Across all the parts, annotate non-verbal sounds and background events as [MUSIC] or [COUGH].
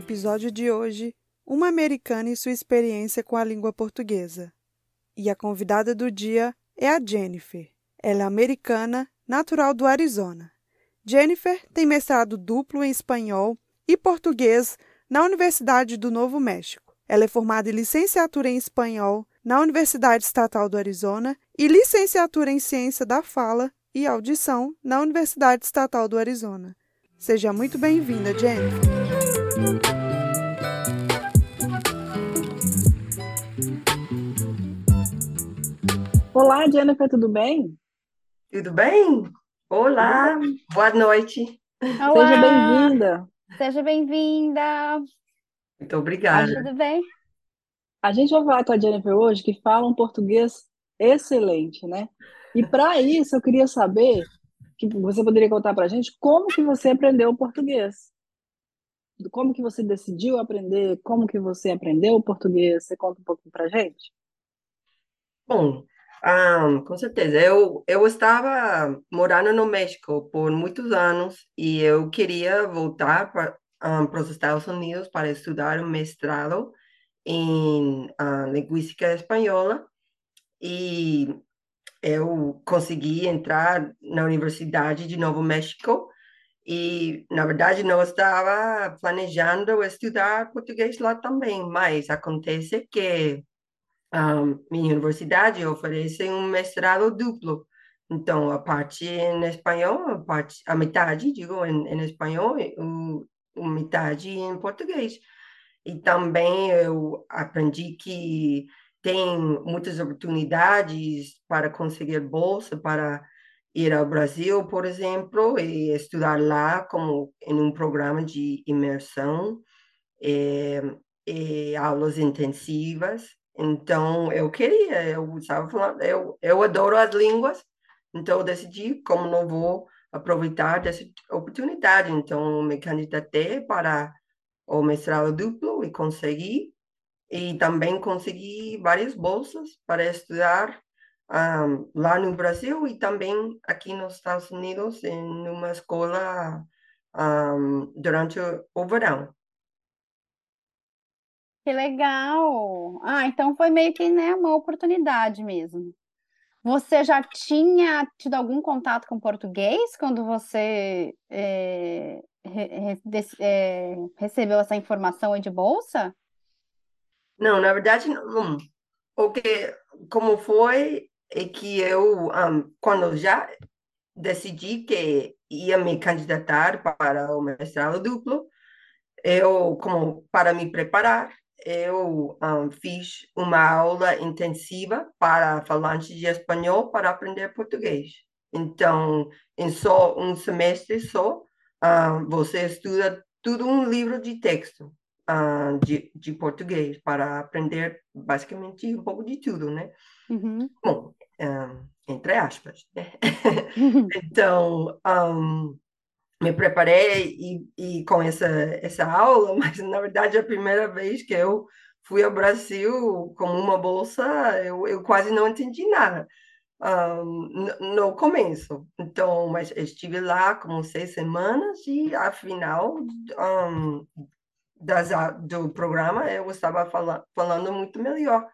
Episódio de hoje: Uma americana e sua experiência com a língua portuguesa. E a convidada do dia é a Jennifer. Ela é americana, natural do Arizona. Jennifer tem mestrado duplo em espanhol e português na Universidade do Novo México. Ela é formada em licenciatura em espanhol na Universidade Estatal do Arizona e licenciatura em ciência da fala e audição na Universidade Estatal do Arizona. Seja muito bem-vinda, Jennifer. Olá, Jennifer, tudo bem? Tudo bem? Olá, boa noite. Olá. Seja bem-vinda. Seja bem-vinda. Muito obrigada. Tudo bem? A gente vai falar com a Jennifer hoje que fala um português excelente, né? E para isso eu queria saber que você poderia contar para a gente como que você aprendeu o português. Como que você decidiu aprender? Como que você aprendeu o português? Você conta um pouquinho para gente? Bom, ah, com certeza. Eu, eu estava morando no México por muitos anos e eu queria voltar para, ah, para os Estados Unidos para estudar um mestrado em ah, linguística espanhola e eu consegui entrar na Universidade de Novo México e, na verdade, não estava planejando estudar português lá também, mas acontece que a minha universidade oferece um mestrado duplo. Então, a parte em espanhol, a, parte, a metade, digo, em, em espanhol, o, o metade em português. E também eu aprendi que tem muitas oportunidades para conseguir bolsa para ir ao Brasil, por exemplo, e estudar lá como em um programa de imersão, e, e aulas intensivas. Então, eu queria, eu estava falando, eu, eu adoro as línguas, então eu decidi como não vou aproveitar dessa oportunidade. Então, me candidatei para o mestrado duplo e consegui. E também consegui várias bolsas para estudar um, lá no Brasil e também aqui nos Estados Unidos em uma escola um, durante o, o verão. Que legal! Ah, então foi meio que, né, uma oportunidade mesmo. Você já tinha tido algum contato com português quando você é, re, é, recebeu essa informação aí de bolsa? Não, na verdade, não. O que, como foi, é que eu, um, quando já decidi que ia me candidatar para o mestrado duplo, eu, como para me preparar, eu um, fiz uma aula intensiva para falantes de espanhol para aprender português. Então, em só um semestre só, você estuda tudo um livro de texto de, de português para aprender basicamente um pouco de tudo, né? Uhum. Bom, entre aspas. Né? [LAUGHS] então, me preparei e, e, com essa, essa aula, [LAUGHS] mas na verdade a primeira vez que eu fui ao Brasil com uma bolsa, eu, eu quase não entendi nada um, no começo. Então, mas estive lá como seis semanas e afinal um, das, do programa eu estava fala, falando muito melhor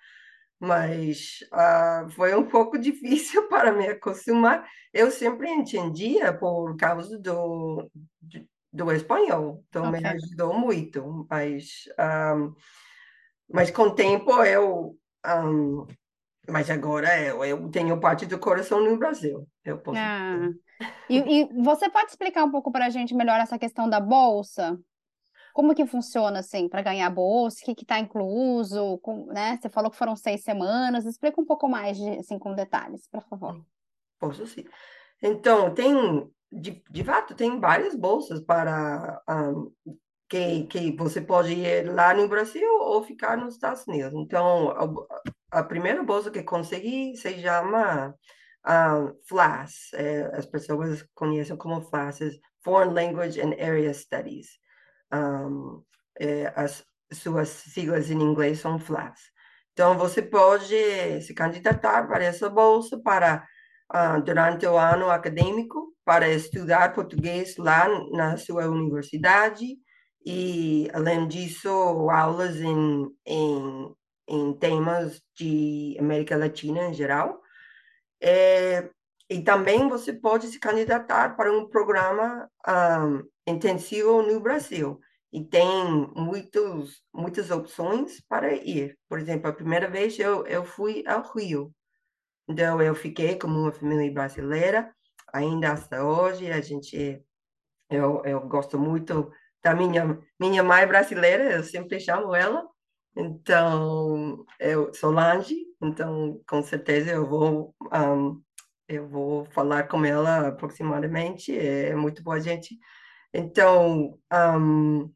mas uh, foi um pouco [LAUGHS] difícil para me acostumar. Eu sempre entendia por causa do, do espanhol, então okay. me ajudou muito. Mas, um, ah, mas com o tempo eu. Um, mas agora eu, eu tenho parte do coração no Brasil. Eu posso. Ah. E, e você pode explicar um pouco para a gente melhor essa questão da bolsa? Como que funciona, assim, para ganhar bolsa? O que está incluso? Com, né? Você falou que foram seis semanas. Explica um pouco mais, de, assim, com detalhes, por favor. Posso sim. Então, tem, de, de fato, tem várias bolsas para um, que, que você pode ir lá no Brasil ou ficar nos Estados Unidos. Então, a, a primeira bolsa que consegui se chama um, FLAS, é, as pessoas conhecem como FLAS, Foreign Language and Area Studies. Um, é, as suas siglas em inglês são FLAS. Então, você pode se candidatar para essa bolsa para uh, durante o ano acadêmico para estudar português lá na sua universidade e, além disso, aulas em, em, em temas de América Latina em geral. É, e também você pode se candidatar para um programa um, intensivo no Brasil. E tem muitos, muitas opções para ir. Por exemplo, a primeira vez eu, eu fui ao Rio. Então, eu fiquei como uma família brasileira, ainda até hoje. A gente, eu, eu gosto muito da minha, minha mãe brasileira, eu sempre chamo ela. Então, eu sou Lange, então com certeza eu vou um, eu vou falar com ela aproximadamente, é muito boa gente. Então, um,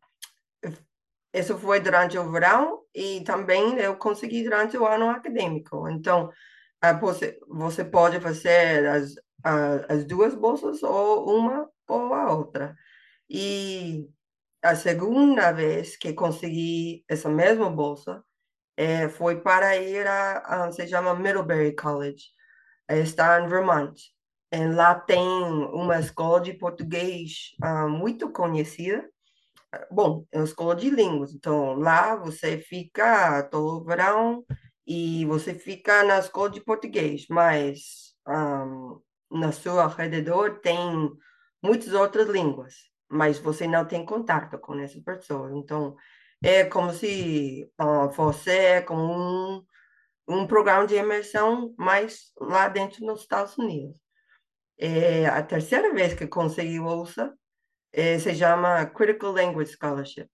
isso foi durante o verão e também eu consegui durante o ano acadêmico. Então, você, você pode fazer as, as duas bolsas ou uma ou a outra. E a segunda vez que consegui essa mesma bolsa é, foi para ir a, a, se chama Middlebury College, está em Vermont. E lá tem uma escola de português uh, muito conhecida. Bom, é uma escola de línguas, então lá você fica todo verão e você fica na escola de português, mas um, na sua redor tem muitas outras línguas, mas você não tem contato com essas pessoas. Então, é como se uh, fosse é como um, um programa de imersão, mas lá dentro nos Estados Unidos. É a terceira vez que consegui bolsa, é, se chama Critical Language Scholarship.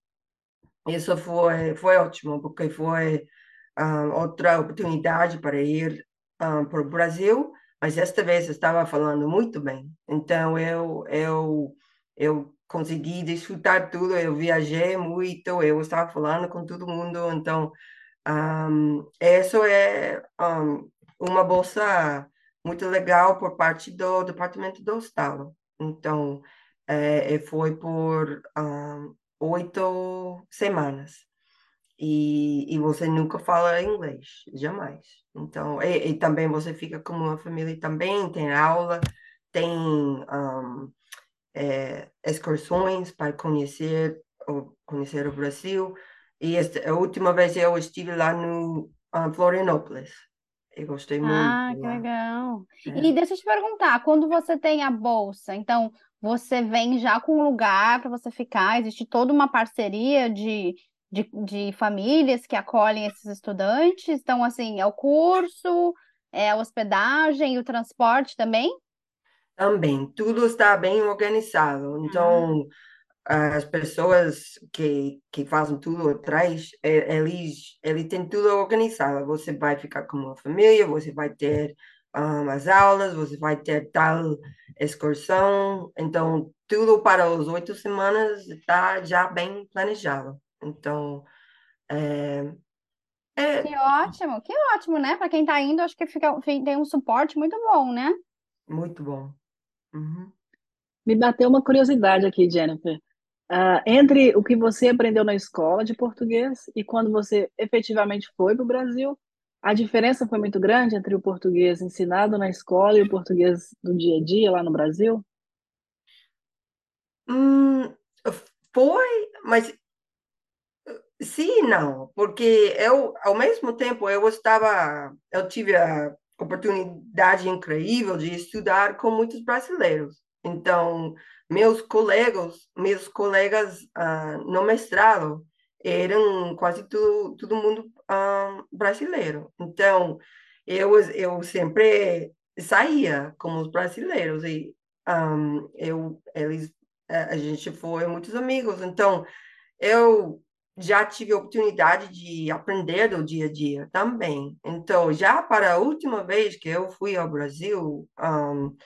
Isso foi, foi ótimo, porque foi uh, outra oportunidade para ir uh, para o Brasil, mas esta vez estava falando muito bem. Então eu eu eu consegui desfrutar tudo. Eu viajei muito, eu estava falando com todo mundo. Então um, isso é um, uma bolsa muito legal por parte do Departamento do Estado. Então é, foi por um, oito semanas e, e você nunca fala inglês, jamais. Então, e, e, também você fica como uma família também, tem aula, tem um, é, excursões para conhecer conhecer o Brasil. E esta, a última vez eu estive lá no um, Florianópolis. Eu gostei muito. Ah, que legal. É. E deixa eu te perguntar, quando você tem a bolsa, então você vem já com um lugar para você ficar? Existe toda uma parceria de de, de famílias que acolhem esses estudantes? Então, assim, é o curso, é a hospedagem e o transporte também? Também, tudo está bem organizado. Então, as pessoas que, que fazem tudo atrás, eles, eles têm tudo organizado. Você vai ficar com uma família, você vai ter um, as aulas, você vai ter tal excursão. Então, tudo para as oito semanas está já bem planejado. Então, é, é... Que ótimo, que ótimo, né? Para quem está indo, acho que fica, tem um suporte muito bom, né? Muito bom. Uhum. Me bateu uma curiosidade aqui, Jennifer. Uh, entre o que você aprendeu na escola de português e quando você efetivamente foi para o Brasil, a diferença foi muito grande entre o português ensinado na escola e o português do dia a dia lá no Brasil? Hum, foi, mas Sim, não, porque eu, ao mesmo tempo, eu estava, eu tive a oportunidade incrível de estudar com muitos brasileiros. Então, meus colegas, meus colegas uh, no mestrado eram quase tudo, todo mundo uh, brasileiro. Então, eu, eu sempre saía com os brasileiros e um, eu, eles, a gente foi muitos amigos. Então, eu já tive a oportunidade de aprender do dia a dia também. Então, já para a última vez que eu fui ao Brasil, um,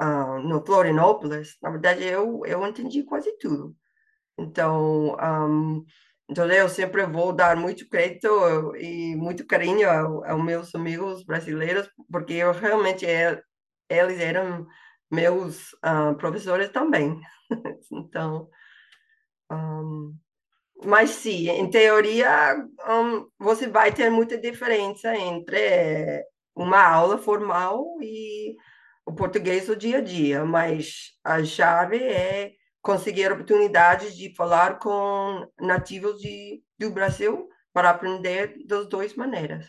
um, no Florianópolis, na verdade, eu, eu entendi quase tudo. Então, um, então eu sempre vou dar muito crédito e muito carinho aos meus amigos brasileiros, porque eu realmente é, eles eram meus uh, professores também. [LAUGHS] então, um, mas sim, em teoria, um, você vai ter muita diferença entre uma aula formal e o português do dia a dia, mas a chave é conseguir oportunidades de falar com nativos de, do Brasil para aprender das duas maneiras.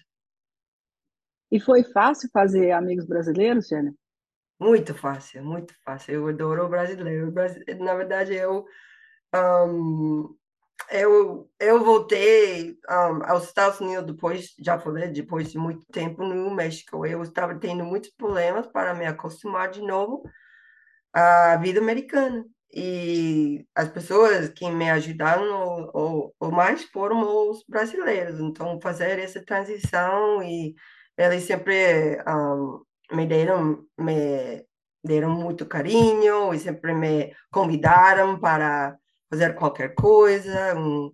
E foi fácil fazer amigos brasileiros, Jênia? Muito fácil, muito fácil. Eu adoro o brasileiro. Na verdade, eu um, eu, eu voltei um, aos Estados Unidos depois, já falei, depois de muito tempo no México. Eu estava tendo muitos problemas para me acostumar de novo à vida americana. E as pessoas que me ajudaram o, mais foram os brasileiros. Então, fazer essa transição e eles sempre um, me deram me deram muito carinho e sempre me convidaram para fazer qualquer coisa, um,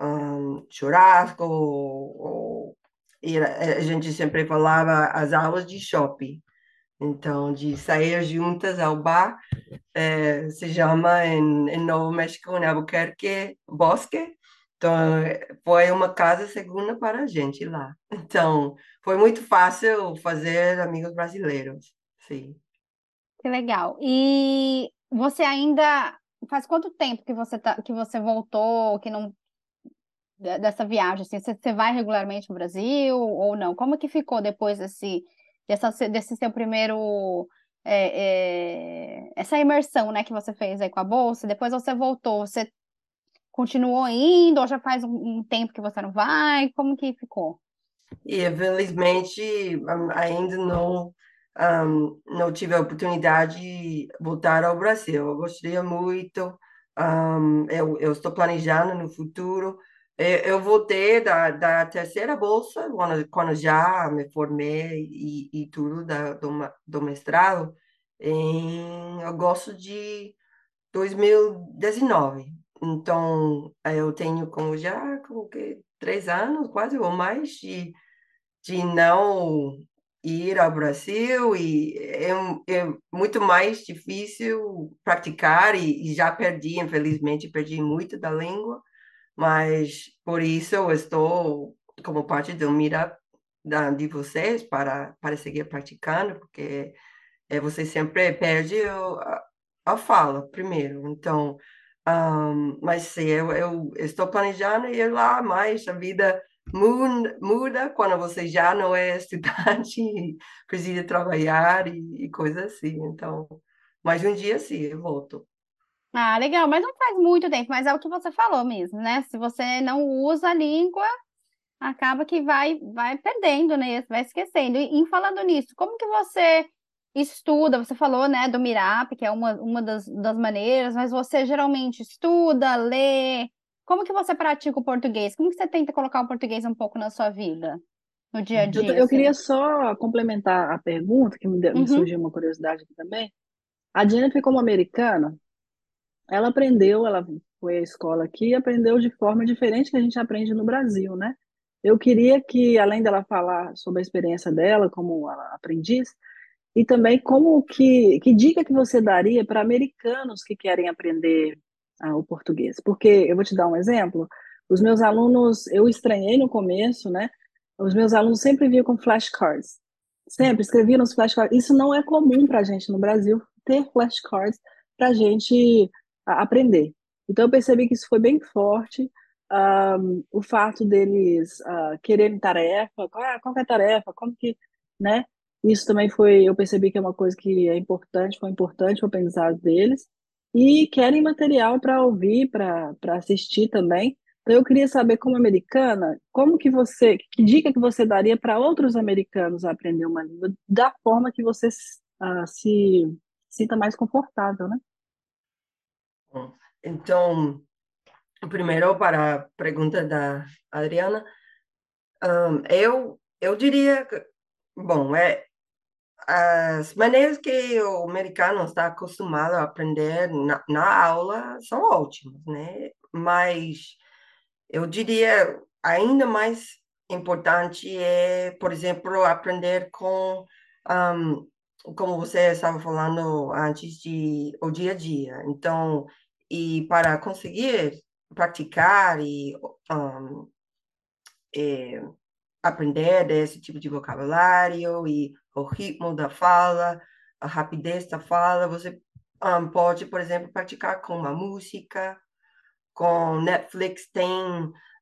um churrasco, ou, ou ir, a gente sempre falava as aulas de shopping. Então, de sair juntas ao bar, é, se chama em, em Novo México, em Albuquerque, Bosque. Então, foi uma casa segunda para a gente lá. Então, foi muito fácil fazer amigos brasileiros, sim. Que legal. E você ainda faz quanto tempo que você tá, que você voltou, que não dessa viagem? Assim, você, você vai regularmente no Brasil ou não? Como que ficou depois desse, dessa, desse seu primeiro é, é, essa imersão, né, que você fez aí com a bolsa? Depois você voltou, você continuou indo ou já faz um, um tempo que você não vai? Como que ficou? E infelizmente ainda não um, não tive a oportunidade de voltar ao Brasil. Eu gostaria muito, um, eu, eu, estou planejando no futuro. Eu, eu voltei da, da terceira bolsa, quando, quando já me formei e, e tudo da, do, do mestrado, em agosto de 2019. Então, eu tenho como já como que três anos, quase ou mais, de, de não ir ao Brasil e é, é muito mais difícil praticar e, e, já perdi, infelizmente, perdi muito da língua, mas por isso eu estou como parte do Meetup da, de vocês para, para seguir praticando, porque é, você sempre perde a, a fala primeiro, então... Um, mas sim, eu, eu estou planejando ir lá mais, a vida muda, quando você já não é [LAUGHS] estudante, precisa trabalhar e, e coisas assim. Então, mas um dia sim, eu volto. Ah, legal, mas não faz muito tempo, mas é o que você falou mesmo, né? Se você não usa a língua, acaba que vai, vai perdendo, né? Vai esquecendo. E, e falando nisso, como que você estuda? Você falou, né, do Mirap, que é uma, uma das, das maneiras, mas você geralmente estuda, lê, como que você pratica o português? Como que você tenta colocar o português um pouco na sua vida, no dia a dia? Eu, eu queria só complementar a pergunta, que me, deu, uhum. me surgiu uma curiosidade aqui também. A Jennifer, como americana, ela aprendeu, ela foi à escola aqui e aprendeu de forma diferente que a gente aprende no Brasil, né? Eu queria que, além dela falar sobre a experiência dela como aprendiz, e também como que, que dica que você daria para americanos que querem aprender o português. Porque eu vou te dar um exemplo. Os meus alunos, eu estranhei no começo, né? Os meus alunos sempre vinham com flashcards. Sempre escreviam nos flashcards. Isso não é comum para a gente no Brasil, ter flashcards para a gente aprender. Então, eu percebi que isso foi bem forte. Um, o fato deles uh, quererem tarefa, qual é, qual é a tarefa, como que, né? Isso também foi, eu percebi que é uma coisa que é importante, foi importante o aprendizado deles e querem material para ouvir, para assistir também. Então eu queria saber, como americana, como que você, que dica que você daria para outros americanos aprender uma língua da forma que você uh, se sinta mais confortável, né? Então, primeiro para a pergunta da Adriana, um, eu eu diria, bom, é as maneiras que o americano está acostumado a aprender na, na aula são ótimas, né? Mas eu diria ainda mais importante é, por exemplo, aprender com um, como você estava falando antes de o dia a dia. Então, e para conseguir praticar e um, é, aprender desse tipo de vocabulário e o ritmo da fala, a rapidez da fala, você um, pode, por exemplo, praticar com uma música, com Netflix tem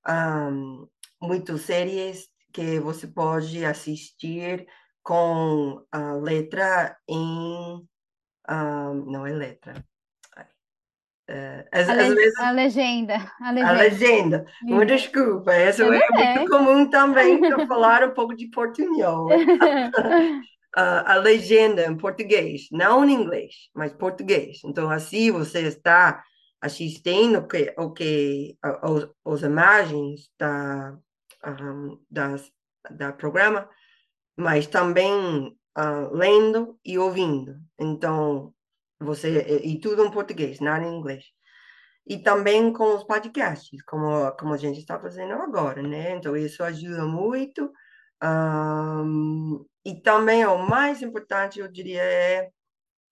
um, muitas séries que você pode assistir com a letra em. Um, não é letra. Uh, às, a, le vezes, a, legenda, a legenda. A legenda. Uma desculpa, isso é, é muito comum também para [LAUGHS] falar um pouco de portunhol. [LAUGHS] uh, a legenda em português, não em inglês, mas português. Então, assim você está assistindo que, o que as imagens da, um, das, da programa mas também uh, lendo e ouvindo. Então, você e tudo em português, nada em inglês. E também com os podcasts, como como a gente está fazendo agora, né? Então isso ajuda muito. Um, e também o mais importante, eu diria, é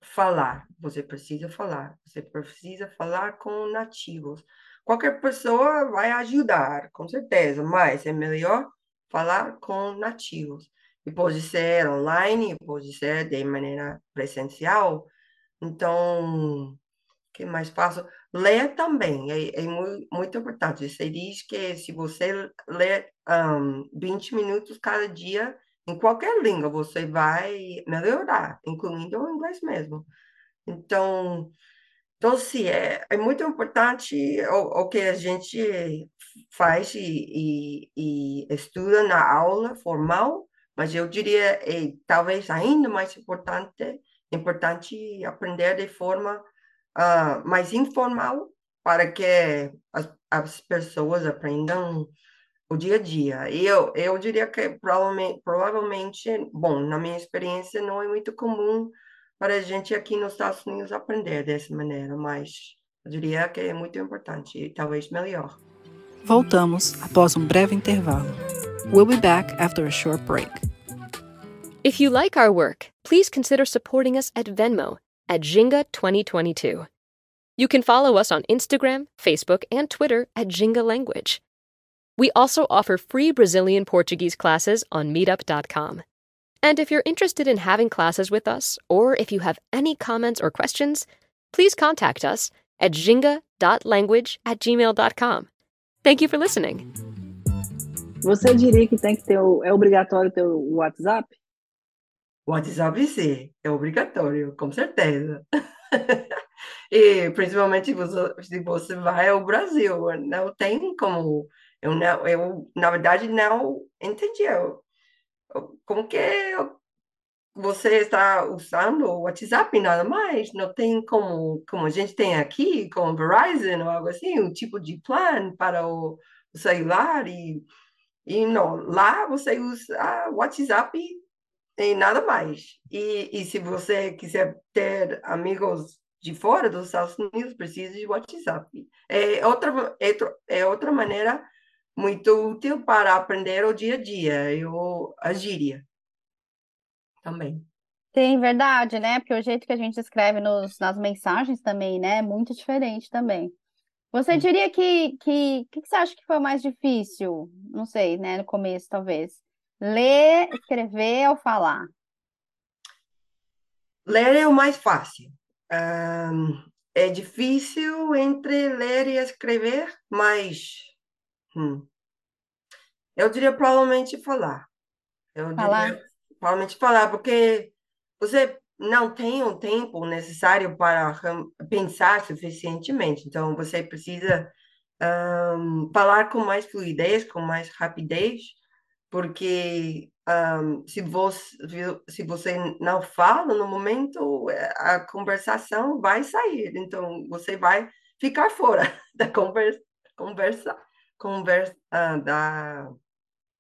falar. Você precisa falar. Você precisa falar com nativos. Qualquer pessoa vai ajudar, com certeza, mas é melhor falar com nativos e pode ser online, pode ser de maneira presencial. Então, que mais faço? Ler também é, é muito, muito, importante. Você diz que se você ler um, 20 minutos cada dia, em qualquer língua, você vai melhorar, incluindo o inglês mesmo. Então, então sim, é, é muito importante o, o que a gente faz e, e, e estuda na aula formal, mas eu diria, é, talvez ainda mais importante, importante aprender de forma uh, mais informal para que as, as pessoas aprendam o dia a dia. Eu, eu diria que provavelmente, provavelmente, bom, na minha experiência, não é muito comum para a gente aqui nos Estados Unidos aprender dessa maneira, mas eu diria que é muito importante e talvez melhor. Voltamos após um breve intervalo. We'll be back after a short break. If you like our work, please consider supporting us at Venmo at Jinga 2022. You can follow us on Instagram, Facebook, and Twitter at Jinga Language. We also offer free Brazilian Portuguese classes on meetup.com. And if you're interested in having classes with us, or if you have any comments or questions, please contact us at jinga.language at gmail.com. Thank you for listening. Você diria que tem que ter é obrigatório ter o WhatsApp? WhatsApp sim, é obrigatório, com certeza. [LAUGHS] e principalmente você, se você vai ao Brasil, não tem como. Eu, não, eu na verdade, não entendi como que você está usando o WhatsApp nada mais, não tem como, como a gente tem aqui, com o Verizon ou algo assim, um tipo de plano para o, o celular e, e não, lá você usa o WhatsApp e nada mais. E, e se você quiser ter amigos de fora dos Estados Unidos, precisa de WhatsApp. É outra, é, é outra maneira muito útil para aprender o dia a dia, eu a gíria também. Sim, verdade, né? Porque o jeito que a gente escreve nos, nas mensagens também, né? É muito diferente também. Você diria que, que, que, que você acha que foi mais difícil? Não sei, né? No começo, talvez. Ler, escrever ou falar? Ler é o mais fácil. Um, é difícil entre ler e escrever, mas hum, eu diria provavelmente falar. Eu falar? diria provavelmente falar, porque você não tem o tempo necessário para pensar suficientemente. Então, você precisa um, falar com mais fluidez, com mais rapidez, porque um, se, você, se você não fala no momento, a conversação vai sair. Então, você vai ficar fora [LAUGHS] da conversa, conversa, conversa uh, da,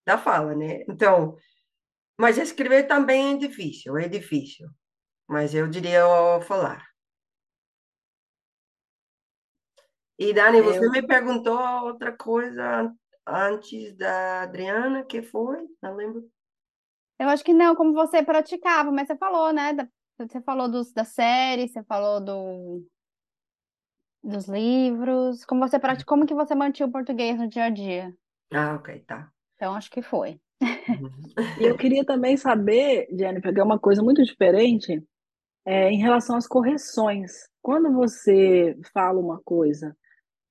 da fala, né? Então, Mas escrever também é difícil, é difícil. Mas eu diria falar. E Dani, você Eu, me perguntou outra coisa antes da Adriana, que foi? Não lembro. Eu acho que não, como você praticava, mas você falou, né? da- você falou dos, da série, você falou do, dos livros, como você pratica, como que você mantinha o português no dia a dia? Ah, ok, tá. Então, acho que foi. Uhum. e eu queria também saber, Jennifer, que é uma coisa muito diferente, é, em relação às correções. Quando você fala uma coisa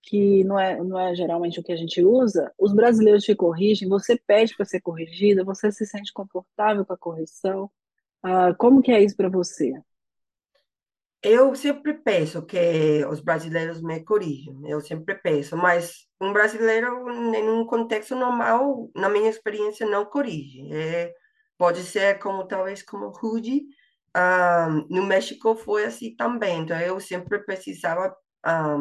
que não é, não é geralmente o que a gente usa, os brasileiros te corrigem, você pede para ser corrigida, você se sente confortável com a correção. Ah, como que é isso para você? Eu sempre penso que os brasileiros me corrigem, eu sempre penso, mas um brasileiro, em um contexto normal, na minha experiência, não corrige. É, pode ser como, talvez, como rude. Ah, no México foi assim também, então eu sempre precisava ah,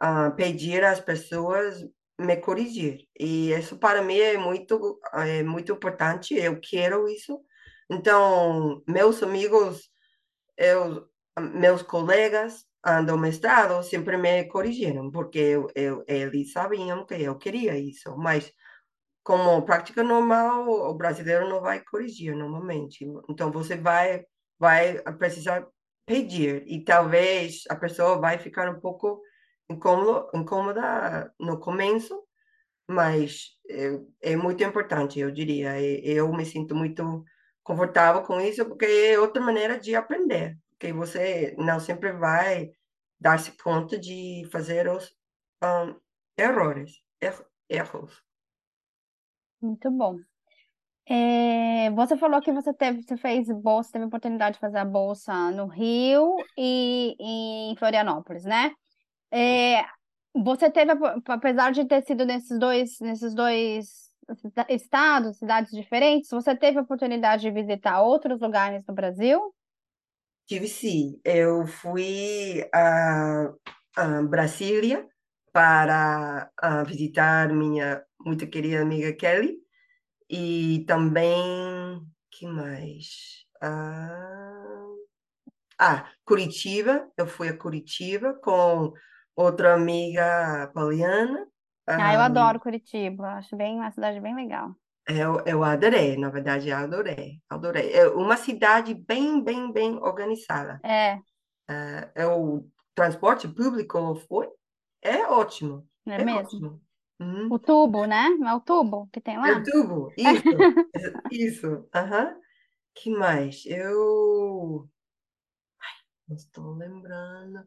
ah, pedir às pessoas me corrigir. E isso para mim é muito, é muito importante, eu quero isso. Então, meus amigos eu, meus colegas do mestrado sempre me corrigiram, porque eu, eu, eles sabiam que eu queria isso, mas como prática normal, o brasileiro não vai corrigir normalmente. Então, você vai, vai precisar pedir, e talvez a pessoa vai ficar um pouco incômodo, incômoda no começo, mas é, é muito importante, eu diria. Eu me sinto muito confortável com isso, porque é outra maneira de aprender, porque você não sempre vai dar-se conta de fazer os um, errores, er- erros. Muito bom. É, você falou que você teve, você fez bolsa, teve oportunidade de fazer a bolsa no Rio e em Florianópolis, né? É, você teve, a- apesar de ter sido nesses dois, nesses dois estados, cidades diferentes, você teve a oportunidade de visitar outros lugares no Brasil? Tive sim, eu fui a, a Brasília para ah, visitar minha muito querida amiga Kelly, e também, que mais? Ah, Ah, Curitiba, eu fui a Curitiba com outra amiga Poliana. Ah, eu adoro Curitiba, acho bem uma cidade bem legal. eu, eu adorei, na verdade, eu adorei, adorei. É uma cidade bem, bem, bem organizada. É, Ah, é o transporte público foi, é ótimo, não é é mesmo? ótimo. Uhum. O tubo, né? Não é o tubo que tem É lá? o tubo, isso, [LAUGHS] isso, aham. Que mais? Eu não estou lembrando.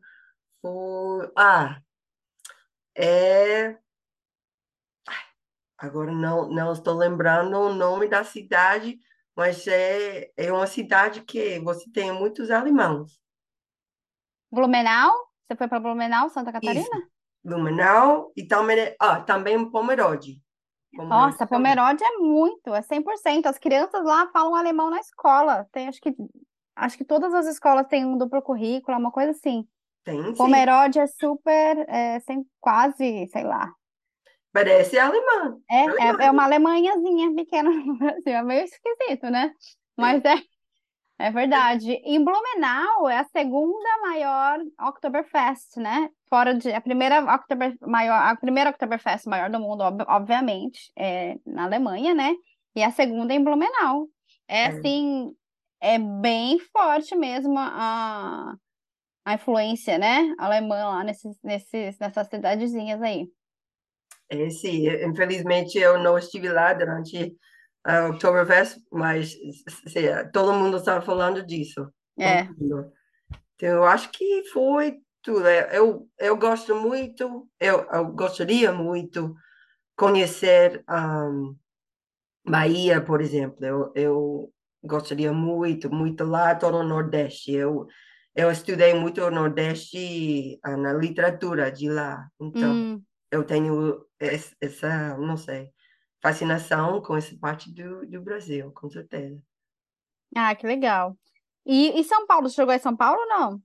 Ah, é Agora não, não estou lembrando o nome da cidade, mas é, é uma cidade que você tem muitos alemães. Blumenau? Você foi para Blumenau, Santa Isso, Catarina? Blumenau e também, ah, também Pomerode. Pomerode Nossa. Pomerode é muito, é 100%. As crianças lá falam alemão na escola. Tem, acho que, acho que todas as escolas têm um duplo currículo, uma coisa assim. Tem sim, Pomerode é super, é, sem, quase, sei lá. parece alemã. É, é, é uma alemanhazinha pequena [LAUGHS] no Brasil. É meio esquisito, né? Mas é, é verdade. Em Blumenau é a segunda maior Oktoberfest, né? Fora de a primeira Oktober maior, a primeira Oktoberfest maior do mundo, ob- obviamente, é na Alemanha, né? E a segunda em Blumenau. É É, assim, é bem forte mesmo a, a influência, né? Alemã lá nesses, nesses, nessas cidadezinhas aí. é sim. Infelizmente eu não estive lá durante a Oktoberfest, mas todo mundo estava falando disso. É. Então, eu acho que foi tudo. É, Eu, eu gosto muito, eu, eu gostaria muito conhecer a Bahia, por exemplo. Eu, eu gostaria muito, muito lá, todo o Nordeste. Eu, eu estudei muito o Nordeste ah, na literatura de lá. Então, Hum, eu tenho es- essa, não sei, fascinação com essa parte do, do Brasil, com certeza. ah, que legal. E, e São Paulo, você chegou em São Paulo ou não?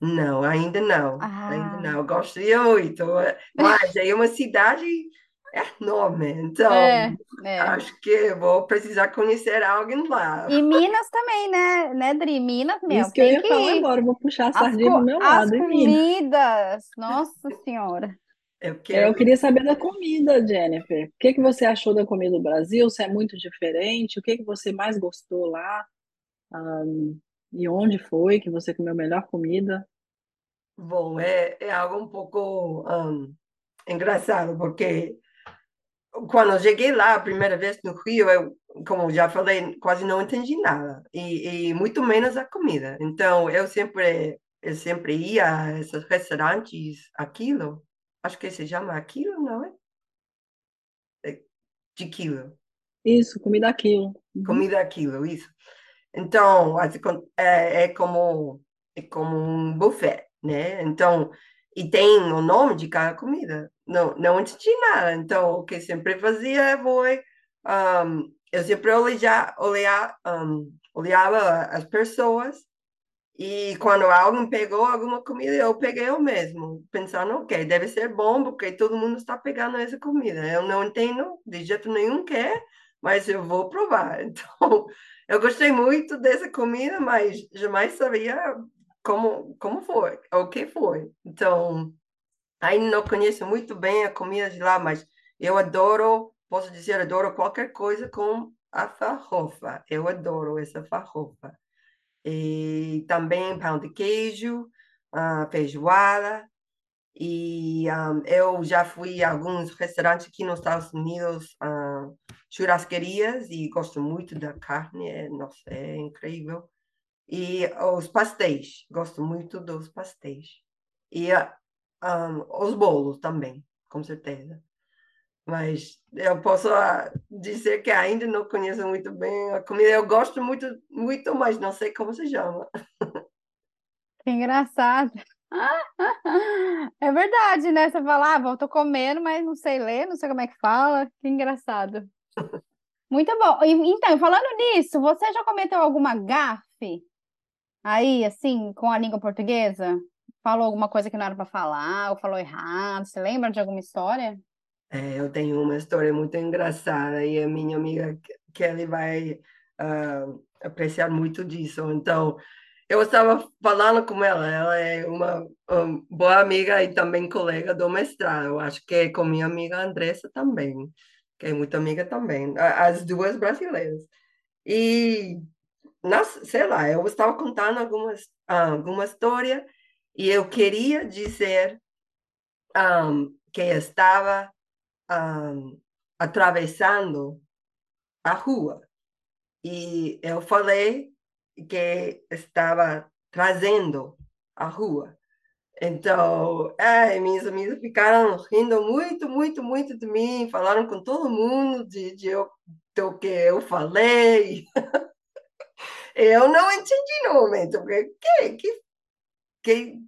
Não, ainda não, ainda Ah, não. Eu gostaria muito, eh, mas é uma cidade enorme. Então, É, é. acho que vou precisar conhecer alguém lá. E Minas também, né, né, Dri? Minas, meu, Isso que eu ia que falar ir. agora, eu vou puxar a As, sardinha pro meu as lado, Minas? comidas, nossa senhora. Eu É, eu quero. queria saber da comida, Jennifer. O que que você achou da comida do Brasil? Se é muito diferente? O que que você mais gostou lá? Ahn, e onde foi que você comeu a melhor comida? Bom, é, é algo um pouco ahn, engraçado, porque quando eu cheguei lá a primeira vez no Rio, eu, como já falei, quase não entendi nada, e, e muito menos a comida. Então, eu sempre, eu sempre ia a esses restaurantes, aquilo, acho que se chama aquilo, não é? É De quilo. Isso, comida aquilo. Uhum. comida aquilo, isso. Então, assim, é, é como é como um buffet, né? Então, e tem o nome de cada comida. Não, não entendi nada. Então, o que sempre fazia foi, um, eu sempre olhava, olhava, um, olhava as pessoas e quando alguém pegou alguma comida, eu peguei eu mesmo, pensando, ok, deve ser bom porque todo mundo está pegando essa comida. Eu não entendo de jeito nenhum que é, mas eu vou provar. [LAUGHS] Então, eu gostei muito dessa comida, mas jamais sabia como como foi, o que foi. Então, ainda não conheço muito bem a comida de lá, mas eu adoro, posso dizer, adoro qualquer coisa com a farofa. Eu adoro essa farofa. E também pão de queijo, ah, feijoada. E ah, eu já fui a alguns restaurantes aqui nos Estados Unidos, ah, churrasquerias, e gosto muito da carne, é, nossa, é incrível. E os pastéis, gosto muito dos pastéis. E ah, ah, os bolos também, com certeza. Mas eu posso ah, dizer que ainda não conheço muito bem a comida. Eu gosto muito, muito, mas não sei como se chama. Que engraçado. [LAUGHS] É verdade, né? Você fala, ah, eu tô comendo, mas não sei ler, não sei como é que fala. Que engraçado. [LAUGHS] Muito bom. Então, falando nisso, você já cometeu alguma gafe aí, assim, com a língua portuguesa? Falou alguma coisa que não era para falar, ou falou errado? Você lembra de alguma história? É, eu tenho uma história muito engraçada e a minha amiga Kelly vai ah, apreciar muito disso. Então, eu estava falando com ela, ela é uma, uma boa amiga e também colega do mestrado. Eu acho que é com minha amiga Andressa também, que é muito amiga também, as duas brasileiras. E, nossa, sei lá, eu estava contando algumas, alguma história e eu queria dizer ah, que estava ah, atravessando a rua. E eu falei que estava trazendo a rua. Então, ai, minhas amigas ficaram rindo muito, muito, muito de mim, falaram com todo mundo de, de eu, do que eu falei. [LAUGHS] Eu não entendi no momento, porque que, que, que,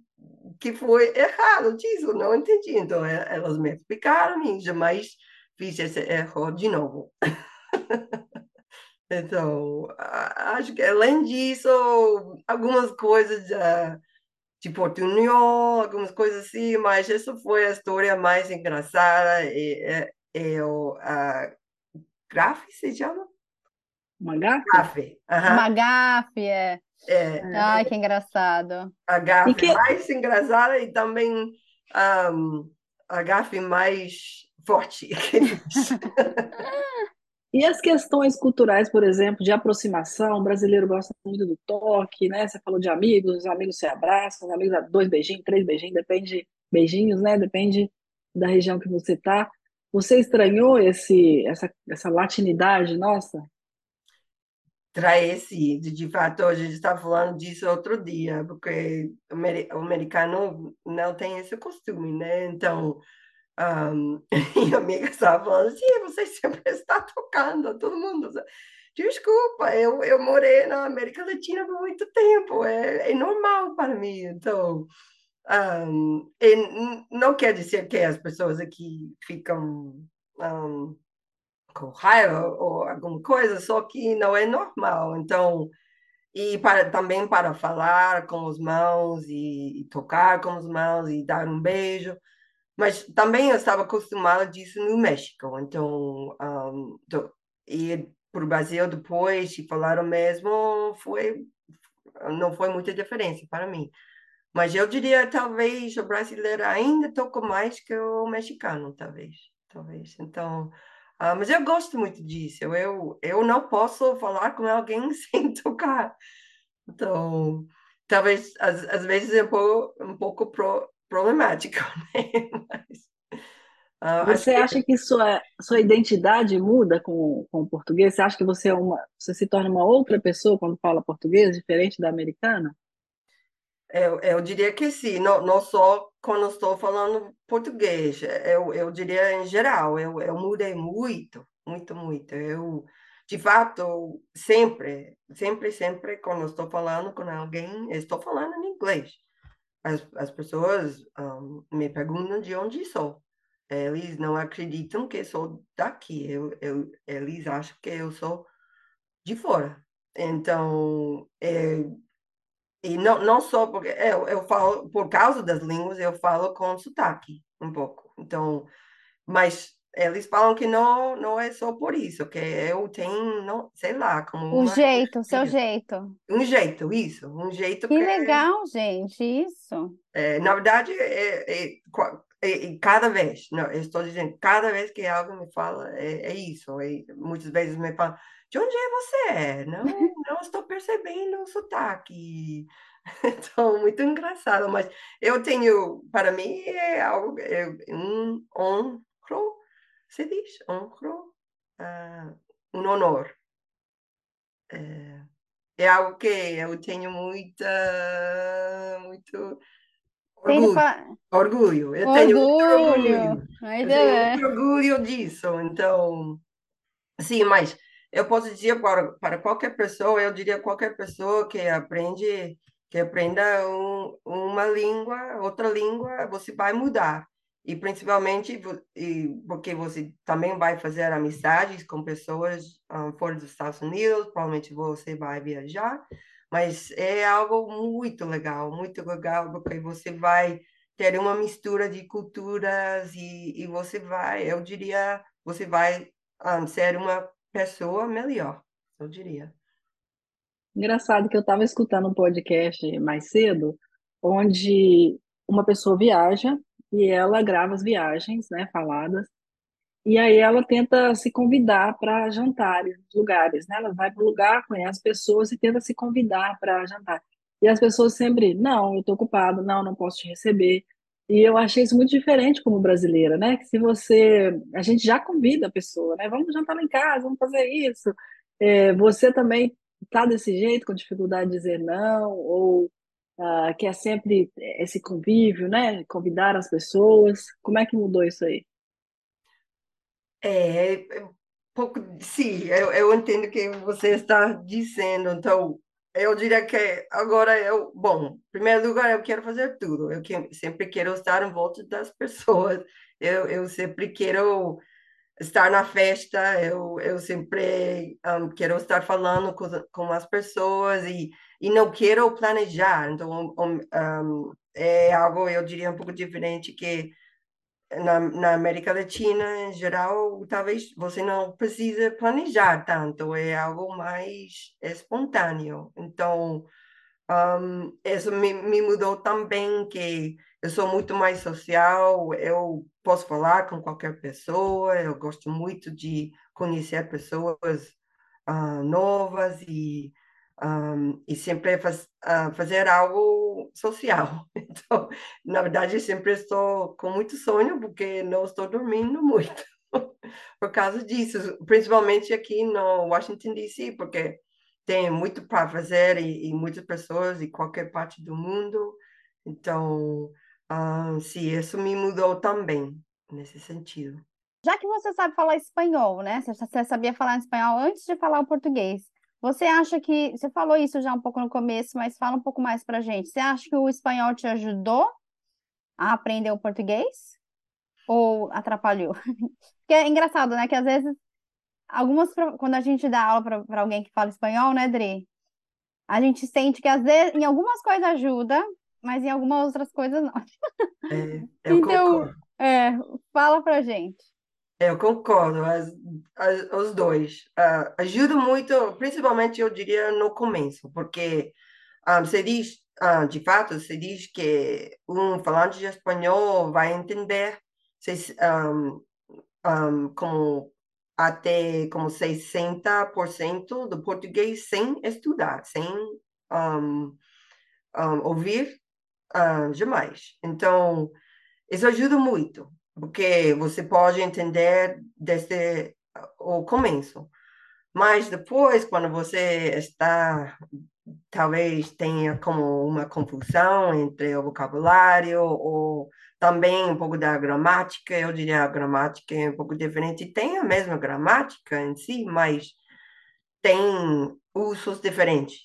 que foi errado disso, não entendi. Então, e- elas me explicaram e jamais fiz esse erro de novo. [LAUGHS] Então, acho que além disso, algumas coisas ah, de portunhol, algumas coisas assim, mas essa foi a história mais engraçada. E, é, é o a gafe, se chama? Uma gafe? Gafe. aham. Uma gafe, é. É, Ai, que engraçado. a gafe que- mais engraçada e também ahm, a gafe mais forte. [LAUGHS] [LAUGHS] E as questões culturais, por exemplo, de aproximação, o brasileiro gosta muito do toque, né? Você falou de amigos, os amigos se abraçam, os amigos dão dois beijinhos, três beijinhos, depende, beijinhos, né? Depende da região que você tá. Você estranhou esse, essa, essa latinidade nossa? Traeci, de, fato, a gente estava falando disso outro dia, porque o ameri- o americano não tem esse costume, né? Então, ahm, minha [LAUGHS] amiga estava falando assim, você sempre está tocando, todo mundo. Desculpa, eu, eu morei na América Latina por muito tempo, é, é normal para mim. Então, n- não quer dizer que as pessoas aqui ficam ahm, com raiva ou alguma coisa, só que não é normal. Então, e para, também para falar com as mãos e, e tocar com as mãos e dar um beijo, mas também eu estava acostumada disso no México, então, um, então ir para o Brasil depois e falar o mesmo foi não foi muita diferença para mim. Mas eu diria, talvez, o brasileiro ainda toca mais que o mexicano, talvez. talvez. Então, uh, mas eu gosto muito disso. Eu, eu não posso falar com alguém [LAUGHS] sem tocar. Então, talvez, às, às vezes, é um pouco, um pouco pro, problemático, [LAUGHS] né? Mas, uh, você acha que... que sua, sua identidade muda com, com o português? Você acha que você, é uma, você se torna uma outra pessoa quando fala português, diferente da americana? Eu, eu diria que sim, não, não só quando estou falando português, eu, eu diria em geral, eu, eu mudei muito, muito, muito. Eu, de fato, sempre, sempre, sempre, quando estou falando com alguém, estou falando em inglês. As, as pessoas um, me perguntam de onde sou. Eles não acreditam que sou daqui. Eu, eu, eles acham que eu sou de fora. Então, é, e não, não só porque eu, eu falo, por causa das línguas, eu falo com sotaque um pouco. Então, mas eles falam que não, não é só por isso, que eu tenho, não, sei lá, como O uma... jeito, o seu jeito. Um jeito, isso, um jeito que... Que legal, gente, isso. É, na verdade, é, é, é, cada vez, não, eu estou dizendo, cada vez que algo me fala, é, é isso. É, muitas vezes me falam, de onde é você? Não, não estou percebendo o sotaque. [LAUGHS] Então, muito engraçado, mas eu tenho, para mim, é algo, é um honro, se diz, honro, uh, um honor. É, é, algo que eu tenho muita, muito orgulho. Orgulho, eu orgulho. tenho muito orgulho. Eu tenho muito orgulho disso, então, sim, mas eu posso dizer para, para qualquer pessoa, eu diria qualquer pessoa que aprende, que aprenda um, uma língua, outra língua, você vai mudar. E principalmente e, porque você também vai fazer amizades com pessoas um, fora dos Estados Unidos, provavelmente você vai viajar, mas é algo muito legal, muito legal, porque você vai ter uma mistura de culturas e, e você vai, eu diria, você vai um, ser uma pessoa melhor, eu diria. Engraçado que eu estava escutando um podcast mais cedo, onde uma pessoa viaja e ela grava as viagens, né, faladas, e aí ela tenta se convidar para jantares, lugares, né? Ela vai para o lugar, conhece pessoas e tenta se convidar para jantar. E as pessoas sempre, não, eu estou ocupado, não, não posso te receber. E eu achei isso muito diferente como brasileira, né? Que se você. A gente já convida a pessoa, né? Vamos jantar lá em casa, vamos fazer isso. É, você também está desse jeito, com dificuldade de dizer não, ou uh, quer sempre esse convívio, né? Convidar as pessoas. Como é que mudou isso aí? É, é pouco, sim, eu, eu entendo o que você está dizendo. Então, eu diria que agora eu, bom, em primeiro lugar, eu quero fazer tudo. Eu que, sempre quero estar em volta das [LAUGHS] pessoas. Eu, eu sempre quero estar na festa. Eu, eu sempre um, quero estar falando com, com as pessoas e, e não quero planejar. Então, um, um, é algo, eu diria, um pouco diferente que na, na América Latina, em geral, talvez você não precise planejar tanto, é algo mais espontâneo. Então, um, isso me, me mudou também, que eu sou muito mais social, eu posso falar com qualquer pessoa, eu gosto muito de conhecer pessoas uh, novas e um, e sempre faz, uh, fazer algo social. [LAUGHS] Então, na verdade, sempre estou com muito sonho porque não estou dormindo muito [LAUGHS] por causa disso, principalmente aqui no Washington D.C., porque tem muito para fazer e, e, muitas pessoas de qualquer parte do mundo. Então, sim, isso me mudou também nesse sentido. Já que você sabe falar espanhol, né? Você sabia falar espanhol antes de falar o português. Você acha que. Você falou isso já um pouco no começo, mas fala um pouco mais pra gente. Você acha que o espanhol te ajudou a aprender o português? Ou atrapalhou? [LAUGHS] Porque é engraçado, né? Que às vezes, algumas. Quando a gente dá aula para alguém que fala espanhol, né, Dri? A gente sente que às vezes em algumas coisas ajuda, mas em algumas outras coisas não. É, eu [LAUGHS] então, concordo. É, fala pra gente. Eu concordo, as, as, os dois. Uh, ajuda muito, principalmente eu diria no começo, porque um, ah, você diz, uh, de fato, você diz que um falante de espanhol vai entender um, um, como até como 60% do português sem estudar, sem ouvir uh, jamais. Então, isso ajuda muito, porque você pode entender desde o começo. Mas depois, quando você está, talvez tenha como uma confusão entre o vocabulário ou também um pouco da gramática, eu diria a gramática é um pouco diferente. Tem a mesma gramática em si, mas tem usos diferentes.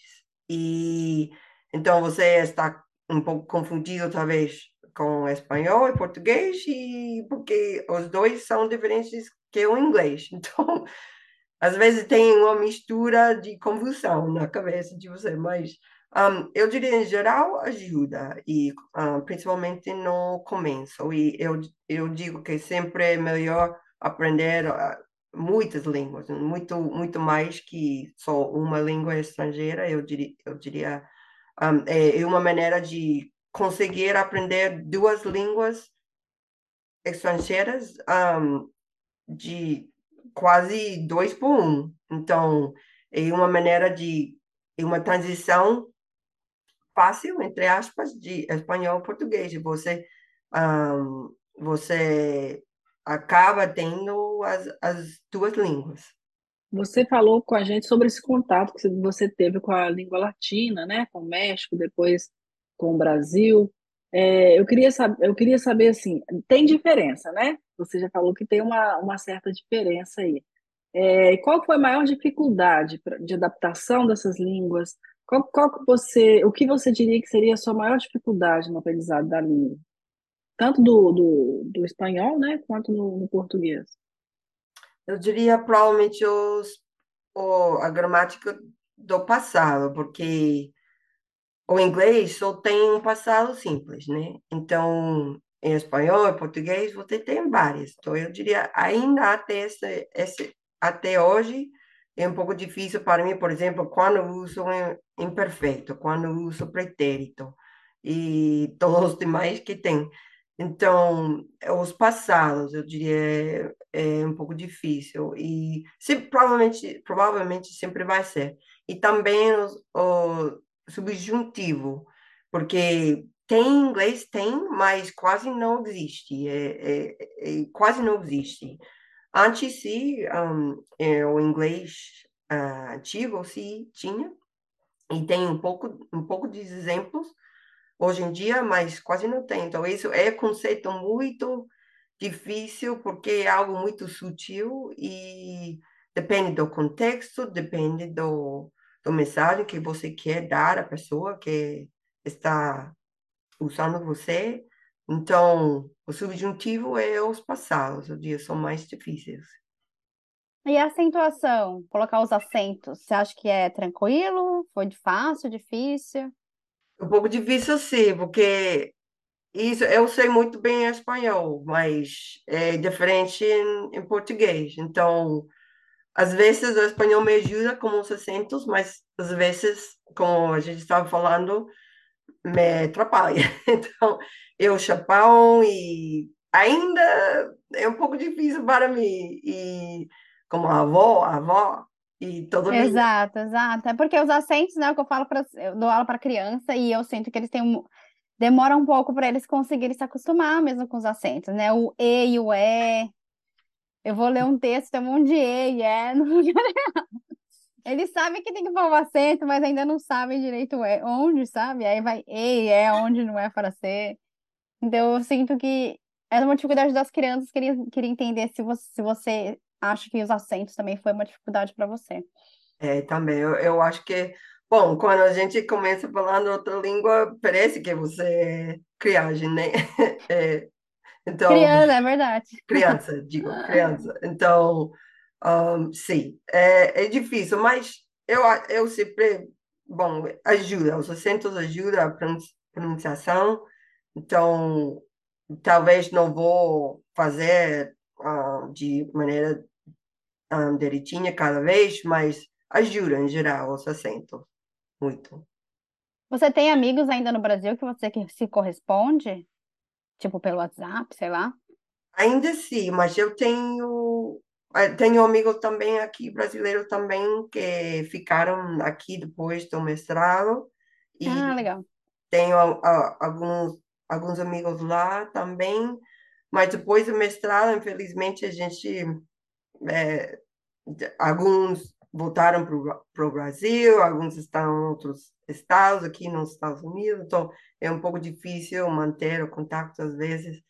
E então você está um pouco confundido, talvez, com espanhol e português, e porque os dois são diferentes que o inglês. [LAUGHS] Então, às vezes tem uma mistura de confusão na cabeça de você, mas um, eu diria, em geral, ajuda, e principalmente no começo. E eu, eu digo que sempre é melhor aprender uh, muitas línguas, muito, muito mais que só uma língua estrangeira, eu diria, eu diria um, é uma maneira de conseguir aprender duas línguas estrangeiras um, de quase dois por um. Então, é uma maneira de é uma transição fácil, entre aspas, de espanhol para português. Você, um, você acaba tendo as, as duas línguas. Você falou com a gente sobre esse contato que você teve com a língua latina, né? Com o México, depois com o Brasil. É, eu, queria eu queria saber, assim, tem diferença, né? Você já falou que tem uma, uma certa diferença aí. É, qual foi a maior dificuldade de adaptação dessas línguas? Qual, qual que você, o que você diria que seria a sua maior dificuldade no aprendizado da língua? Tanto do, do, do espanhol, né, quanto no, no português? Eu diria provavelmente os, o, a gramática do passado, porque o inglês só tem um passado simples, né? Então, em espanhol e português, você tem várias. Então, eu diria, ainda até, esse, esse, até hoje, é um pouco difícil para mim, por exemplo, quando uso imperfeito, quando uso pretérito e [LAUGHS] todos os demais que tem. Então, os passados, eu diria, é, é um pouco difícil e provavelmente, provavelmente sempre vai ser. E também o, o subjuntivo, porque tem inglês, tem, mas quase não existe, é, é, é quase não existe. Antes, sim, um, é, o inglês uh, antigo, sim, tinha, e tem um pouco, um pouco de exemplos hoje em dia, mas quase não tem. Então, isso é conceito muito difícil, porque é algo muito sutil e depende do contexto, depende do, do mensagem que você quer dar à pessoa que está usando você. Então, o subjuntivo é os passados, os dias são mais difíceis. E a acentuação, colocar os acentos, você acha que é tranquilo? Foi fácil, difícil? Um pouco difícil sim, porque isso eu sei muito bem espanhol, mas é diferente em, em português. Então, às vezes o espanhol me ajuda com os acentos, mas às vezes, como a gente estava falando, me atrapalha. [LAUGHS] Então, eu chapão e ainda é um pouco difícil para mim. E como avó, avó, e todo mundo. Exato, exato. É porque os acentos, né, que eu falo para eu dou aula para criança e eu sinto que eles têm um demora um pouco para eles conseguirem se acostumar mesmo com os acentos, né? O e e o é. Eu vou ler um texto, tem um monte de e e é, [LAUGHS] não Eles sabem que tem que pôr o acento, mas ainda não sabem direito é, onde, sabe? Aí vai e é onde não é para ser. Então eu sinto que é uma dificuldade das crianças queria, queria entender se você, se você acha que os acentos também foi uma dificuldade para você. É, também. Eu, eu acho que, bom, quando a gente começa falando outra língua, parece que você é criagem, né? [LAUGHS] É, então, criança, é verdade. Criança, digo, [LAUGHS] criança. Então, um, sim, é, é difícil, mas eu, eu sempre, bom, ajuda, os acentos ajudam a pronunciação, então talvez não vou fazer uh, de maneira um, direitinha cada vez, mas ajuda em geral os acentos, muito. Você tem amigos ainda no Brasil que você que se corresponde? Tipo pelo WhatsApp, sei lá? Ainda sim, mas eu tenho tenho amigos também aqui brasileiros também que ficaram aqui depois do mestrado e Ah, legal. tenho a- a- alguns alguns amigos lá também, mas depois do mestrado, infelizmente, a gente é, alguns voltaram para o Brasil, alguns estão em outros estados aqui nos Estados Unidos, então é um pouco difícil manter o contato às vezes,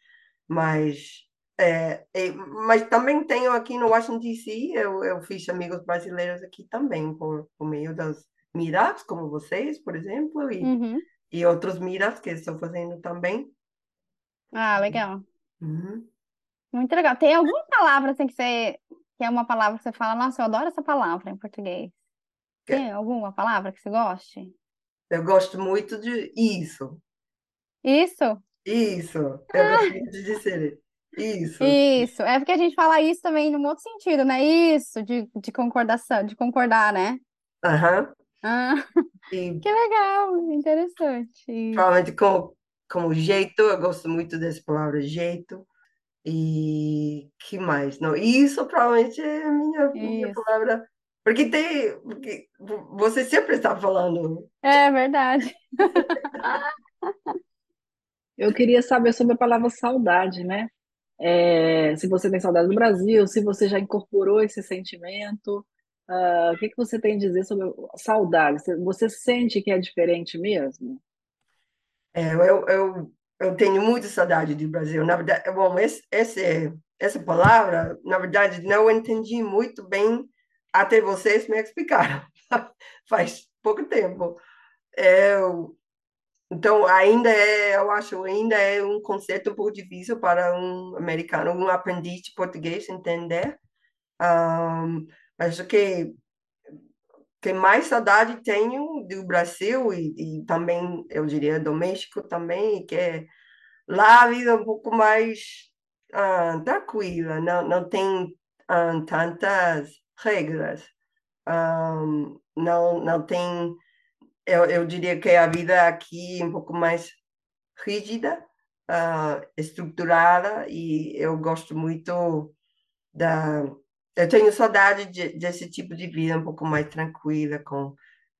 mas é, é, mas também tenho aqui no Washington DC, eu, eu fiz amigos brasileiros aqui também por, por meio das meetups, como vocês, por exemplo, e, Uhum. e outros meetups que estou fazendo também. Ah, legal. Uhum. Muito legal. Tem alguma palavra assim que você que é uma palavra que você fala, nossa, eu adoro essa palavra em português. Tem alguma palavra que você goste? Eu gosto muito de isso, Isso? isso, eu gosto muito de dizer isso. Isso. É porque a gente fala isso também num outro sentido, né? Isso, de, de concordação, de concordar, né? Aham. Ah, E [LAUGHS] que legal, interessante. Provavelmente como, como jeito, eu gosto muito dessa palavra jeito. E que mais? Não, isso provavelmente é a minha, minha Isso. palavra. Porque tem. Porque você sempre está falando. É verdade. [LAUGHS] Eu queria saber sobre a palavra saudade, né? É, se você tem saudade do Brasil, se você já incorporou esse sentimento, ah, o que que você tem a dizer sobre saudade? Você, você sente que é diferente mesmo? É, eu, eu, eu tenho muita saudade do Brasil. Na verdade, bom, esse, esse, essa palavra, na verdade, não entendi muito bem até vocês me explicaram. [LAUGHS] Faz pouco tempo. Eu, então, ainda é, eu acho, ainda é um conceito um pouco difícil para um americano, um aprendiz de português entender. Um, mas o que, que mais saudade tenho do Brasil e, e também, eu diria, do México também, que é lá a vida é um pouco mais ah, tranquila, não, não tem ah, tantas regras, Ah, não, não tem eu, eu diria que a vida aqui é um pouco mais rígida, ah, estruturada, e eu gosto muito da. Eu tenho saudade de, desse tipo de vida um pouco mais tranquila, com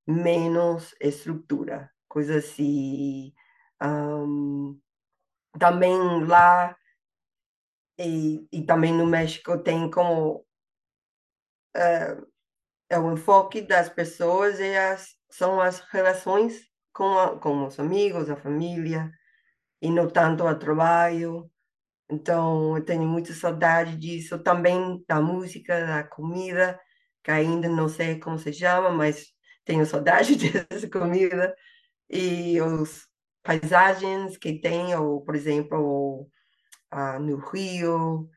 menos estrutura, coisa assim. Ahm, também lá e, e também no México tem como é o enfoque das pessoas e as, são as relações com, a, com os amigos, a família, e não tanto o trabalho. Então, eu tenho muita saudade disso, também da música, da comida, que ainda não sei como se chama, mas tenho saudade [LAUGHS] dessa comida, e os paisagens que tem, ou, por exemplo, ah, no Rio,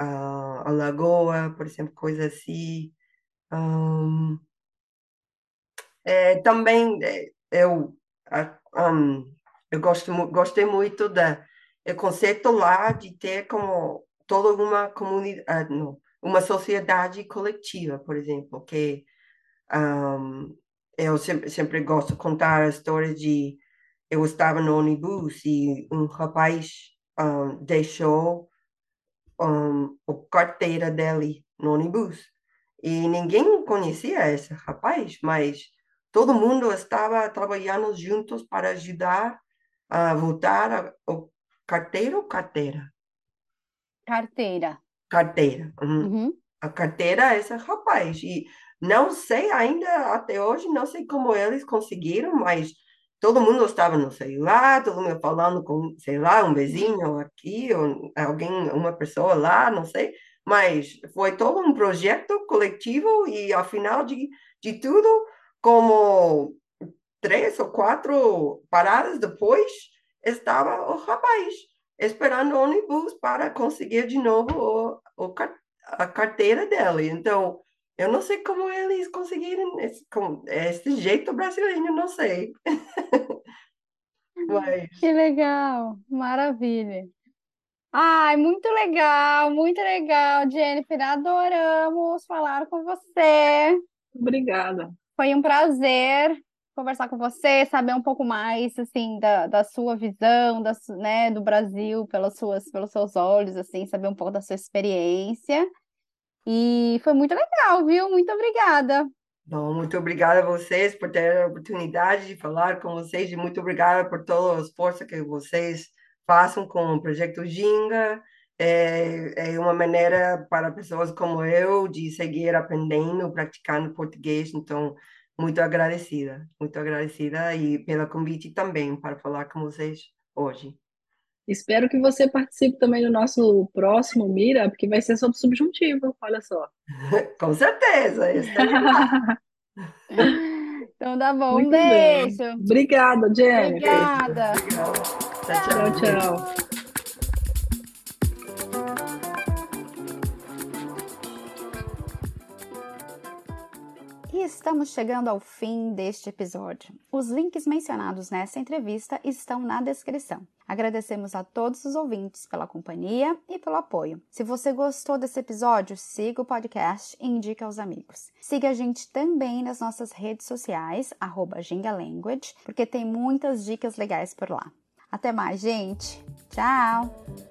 ah, a Lagoa, por exemplo, coisa assim. Ahn, É, também é, eu, a- um, eu gosto, gostei muito da o conceito lá de ter como toda uma comunidade, não, uma sociedade coletiva, por exemplo, que um, eu sempre, sempre gosto de contar a história de eu estava no ônibus e um rapaz um, deixou um, a carteira dele no ônibus. E ninguém conhecia esse rapaz, mas todo mundo estava trabalhando juntos para ajudar a voltar a, o carteiro ou carteira? Carteira. Carteira. Uhum. Uhum. A carteira é esse rapaz. E não sei ainda, até hoje, não sei como eles conseguiram, mas todo mundo estava no celular, todo mundo falando com, sei lá, um vizinho aqui, ou alguém, uma pessoa lá, não sei. Mas foi todo um projeto coletivo e, ao final de, de tudo, como três ou quatro paradas depois, estava o rapaz esperando o ônibus para conseguir de novo o, o, a carteira dele. Então, eu não sei como eles conseguiram esse, com, esse jeito brasileiro, não sei. [LAUGHS] Mas, Que legal, maravilha. Ai, muito legal, muito legal, Jennifer. Adoramos falar com você. Obrigada. Foi um prazer conversar com você, saber um pouco mais, assim, da, da sua visão, da, né, do Brasil pelas suas, pelos seus olhos, assim, saber um pouco da sua experiência. E foi muito legal, viu? Muito obrigada. Bom, muito obrigada a vocês por ter a oportunidade de falar com vocês e muito obrigada por todo o esforço que vocês façam com o projeto Ginga. É, é uma maneira para pessoas como eu de seguir aprendendo, praticando português. Então, muito agradecida, muito agradecida e pelo convite também para falar com vocês hoje. Espero que você participe também do nosso próximo Mira, porque vai ser sobre subjuntivo, olha só. [LAUGHS] com certeza, [LAUGHS] Então tá bom, Muito um beijo. Bem. Obrigada, Jennifer. Obrigada. Obrigada. tchau. tchau. tchau. E estamos chegando ao fim deste episódio. Os links mencionados nessa entrevista estão na descrição. Agradecemos a todos os ouvintes pela companhia e pelo apoio. Se você gostou desse episódio, siga o podcast e indique aos amigos. Siga a gente também nas nossas redes sociais, @gingalanguage, porque tem muitas dicas legais por lá. Até mais, gente. Tchau!